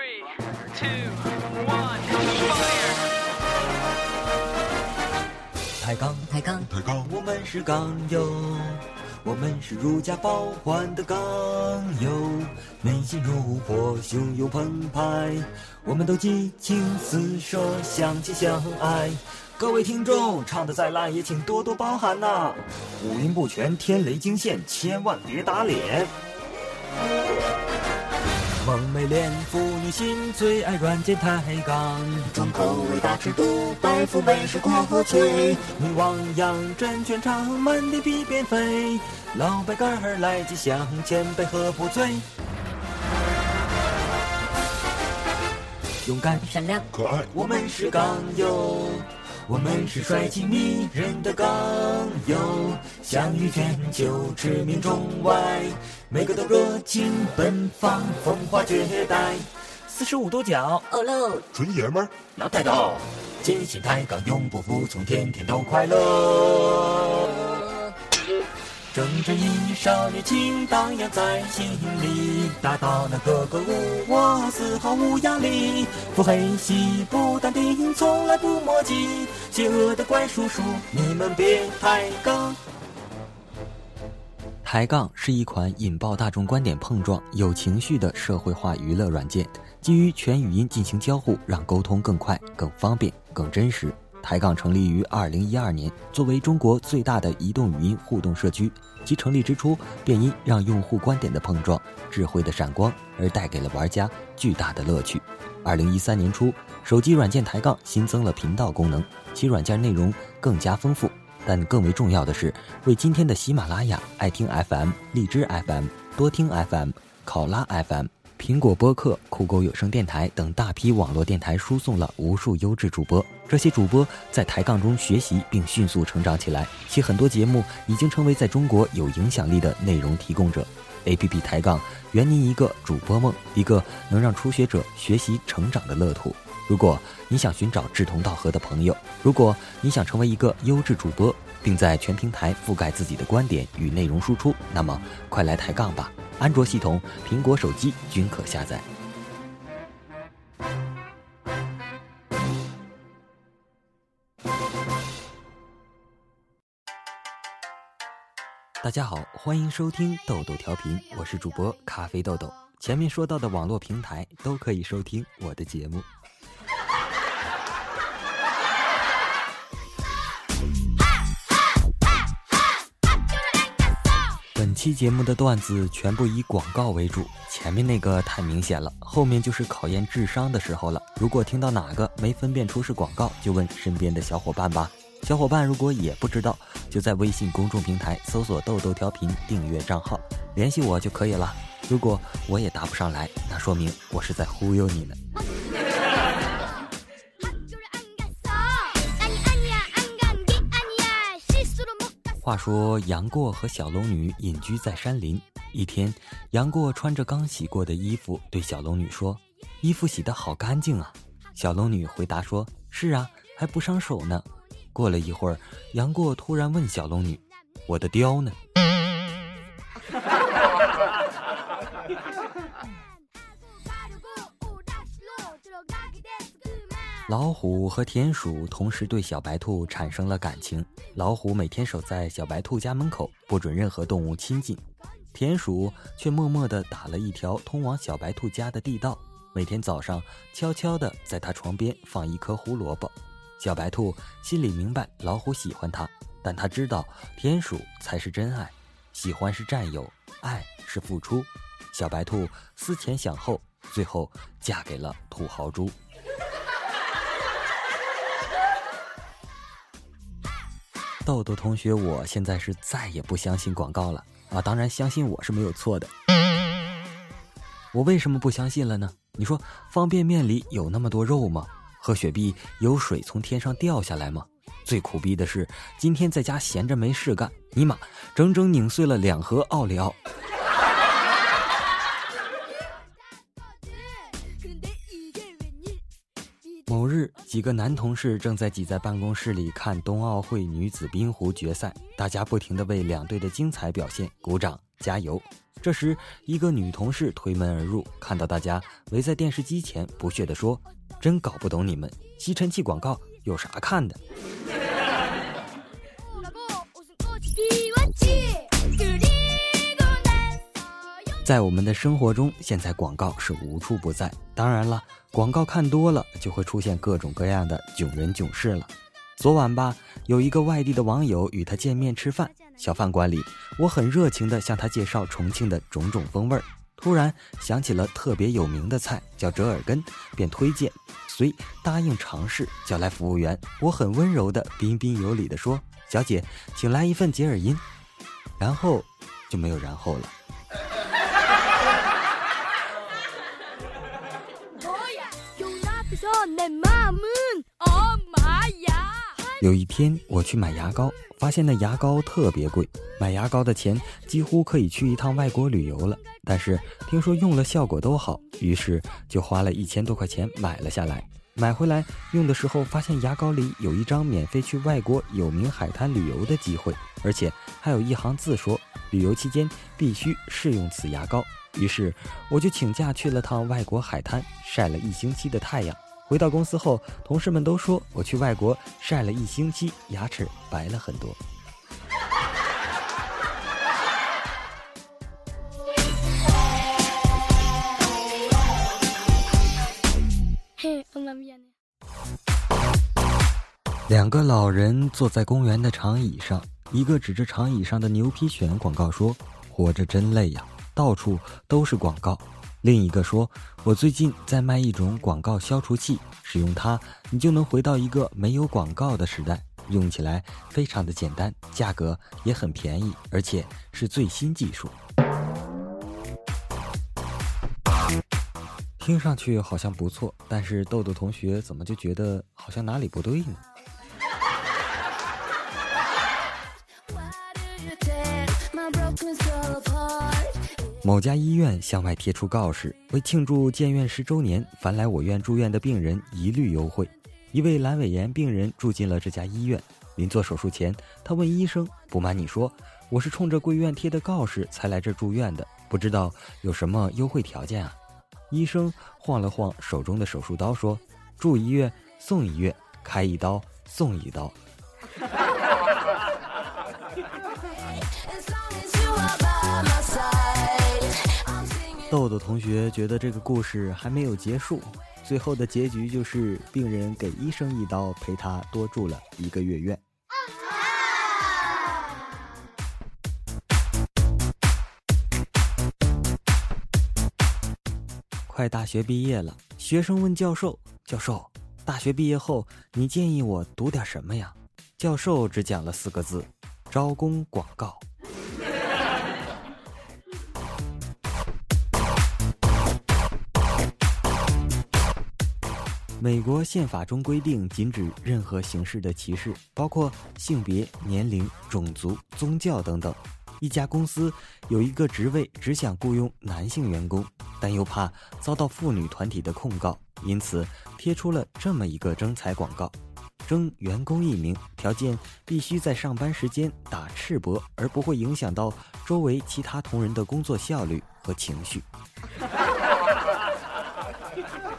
Three, two, one, fire! 抬杠，抬杠，抬杠，我们是杠友，我们是如家包换的杠友，内心如火，汹涌澎湃，我们都激情四射，相亲相爱。各位听众，唱的再烂也请多多包涵呐、五音不全，天雷惊现，千万别打脸。萌妹恋妇女心最爱软件抬杠，重口味大尺度，白富美是国粹。女王杨真全场满地皮鞭飞，老白干儿来吉祥，千杯喝不醉。勇敢。善良，可爱，我们是杠友，我们是帅气迷人的杠友，享誉全球，驰名中外，每个都热情奔放，风华绝代。四十五度角，哦喽，纯爷们儿，老太头，坚信抬杠，永不服从，天天都快乐。正正义少女情荡漾在心里，大到那格格巫，我丝毫无压力。腹黑细不淡定，从来不墨迹，邪恶的怪叔叔，你们别抬杠。抬杠是一款引爆大众观点碰撞、有情绪的社会化娱乐软件，基于全语音进行交互，让沟通更快、更方便、更真实。抬杠成立于二零一二年，作为中国最大的移动语音互动社区，其成立之初便因让用户观点的碰撞、智慧的闪光而带给了玩家巨大的乐趣。二零一三年初，手机软件抬杠新增了频道功能，其软件内容更加丰富。但更为重要的是，为今天的喜马拉雅、爱听 FM、荔枝 FM、多听 FM、考拉 FM、苹果播客、酷狗有声电台等大批网络电台输送了无数优质主播。这些主播在抬杠中学习并迅速成长起来，其很多节目已经成为在中国有影响力的内容提供者。APP 抬杠圆您一个主播梦，一个能让初学者学习成长的乐土。如果你想寻找志同道合的朋友，如果你想成为一个优质主播，并在全平台覆盖自己的观点与内容输出，那么快来抬杠吧！安卓系统、苹果手机均可下载。大家好，欢迎收听豆豆调频，我是主播咖啡豆豆。前面说到的网络平台都可以收听我的节目。期节目的段子全部以广告为主，前面那个太明显了，后面就是考验智商的时候了。如果听到哪个没分辨出是广告，就问身边的小伙伴吧。小伙伴如果也不知道，就在微信公众平台搜索“豆豆调频”订阅账号，联系我就可以了。如果我也答不上来，那说明我是在忽悠你呢。话说杨过和小龙女隐居在山林。一天，杨过穿着刚洗过的衣服，对小龙女说：“衣服洗得好干净啊。”小龙女回答说：“是啊，还不伤手呢。”过了一会儿，杨过突然问小龙女：“我的貂呢？” 老虎和田鼠同时对小白兔产生了感情。老虎每天守在小白兔家门口，不准任何动物亲近；田鼠却默默地打了一条通往小白兔家的地道，每天早上悄悄地在它床边放一颗胡萝卜。小白兔心里明白老虎喜欢它，但它知道田鼠才是真爱，喜欢是占有，爱是付出。小白兔思前想后，最后嫁给了土豪猪。豆豆同学，我现在是再也不相信广告了啊！当然，相信我是没有错的。我为什么不相信了呢？你说方便面里有那么多肉吗？喝雪碧有水从天上掉下来吗？最苦逼的是，今天在家闲着没事干，尼玛，整整拧碎了两盒奥利奥。几个男同事正在挤在办公室里看冬奥会女子冰壶决赛，大家不停地为两队的精彩表现鼓掌加油。这时，一个女同事推门而入，看到大家围在电视机前，不屑地说：“真搞不懂你们，吸尘器广告有啥看的？”在我们的生活中，现在广告是无处不在。当然了，广告看多了，就会出现各种各样的囧人囧事了。昨晚吧，有一个外地的网友与他见面吃饭，小饭馆里，我很热情地向他介绍重庆的种种风味儿。突然想起了特别有名的菜叫折耳根，便推荐，遂答应尝试。叫来服务员，我很温柔的、彬彬有礼地说：“小姐，请来一份解耳音。”然后就没有然后了。有一天我去买牙膏，发现那牙膏特别贵，买牙膏的钱几乎可以去一趟外国旅游了。但是听说用了效果都好，于是就花了一千多块钱买了下来。买回来用的时候，发现牙膏里有一张免费去外国有名海滩旅游的机会，而且还有一行字说旅游期间必须试用此牙膏。于是我就请假去了趟外国海滩，晒了一星期的太阳。回到公司后，同事们都说我去外国晒了一星期，牙齿白了很多。两个老人坐在公园的长椅上，一个指着长椅上的牛皮癣广告说：“活着真累呀，到处都是广告。”另一个说：“我最近在卖一种广告消除器，使用它，你就能回到一个没有广告的时代。用起来非常的简单，价格也很便宜，而且是最新技术。”听上去好像不错，但是豆豆同学怎么就觉得好像哪里不对呢？某家医院向外贴出告示，为庆祝建院十周年，凡来我院住院的病人一律优惠。一位阑尾炎病人住进了这家医院，临做手术前，他问医生：“不瞒你说，我是冲着贵院贴的告示才来这住院的，不知道有什么优惠条件啊？”医生晃了晃手中的手术刀，说：“住一月送一月，开一刀送一刀。”豆豆同学觉得这个故事还没有结束，最后的结局就是病人给医生一刀，陪他多住了一个月院。快大学毕业了，学生问教授：“教授，大学毕业后你建议我读点什么呀？”教授只讲了四个字：“招工广告。”美国宪法中规定，禁止任何形式的歧视，包括性别、年龄、种族、宗教等等。一家公司有一个职位只想雇佣男性员工，但又怕遭到妇女团体的控告，因此贴出了这么一个征才广告：征员工一名，条件必须在上班时间打赤膊，而不会影响到周围其他同仁的工作效率和情绪。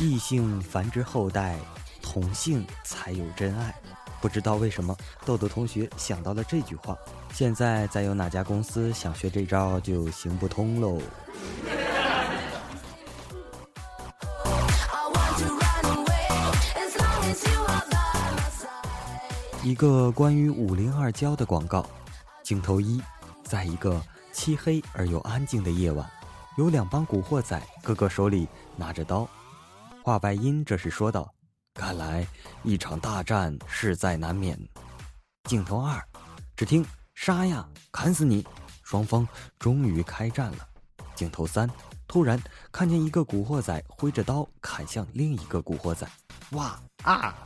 异性繁殖后代，同性才有真爱。不知道为什么，豆豆同学想到了这句话。现在再有哪家公司想学这招，就行不通喽。一个关于五零二胶的广告，镜头一，在一个漆黑而又安静的夜晚，有两帮古惑仔，个个手里拿着刀。话外音这时说道：“看来一场大战势在难免。”镜头二，只听“杀呀，砍死你！”双方终于开战了。镜头三，突然看见一个古惑仔挥着刀砍向另一个古惑仔，哇啊！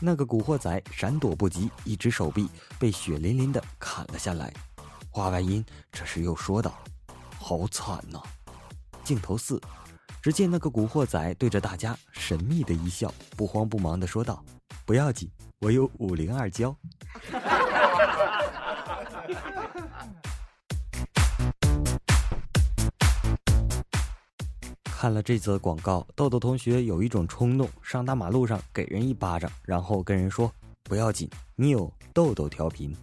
那个古惑仔闪躲不及，一只手臂被血淋淋的砍了下来。话外音这时又说道：“好惨呐！”镜头四，只见那个古惑仔对着大家神秘的一笑，不慌不忙的说道：“不要紧，我有五零二胶。”看了这则广告，豆豆同学有一种冲动，上大马路上给人一巴掌，然后跟人说：“不要紧，你有豆豆调频。”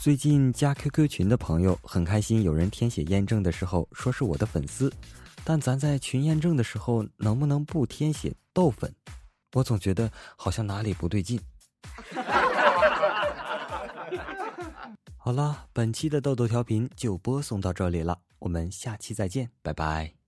最近加 QQ 群的朋友很开心，有人填写验证的时候说是我的粉丝，但咱在群验证的时候能不能不填写豆粉？我总觉得好像哪里不对劲。好了，本期的豆豆调频就播送到这里了，我们下期再见，拜拜。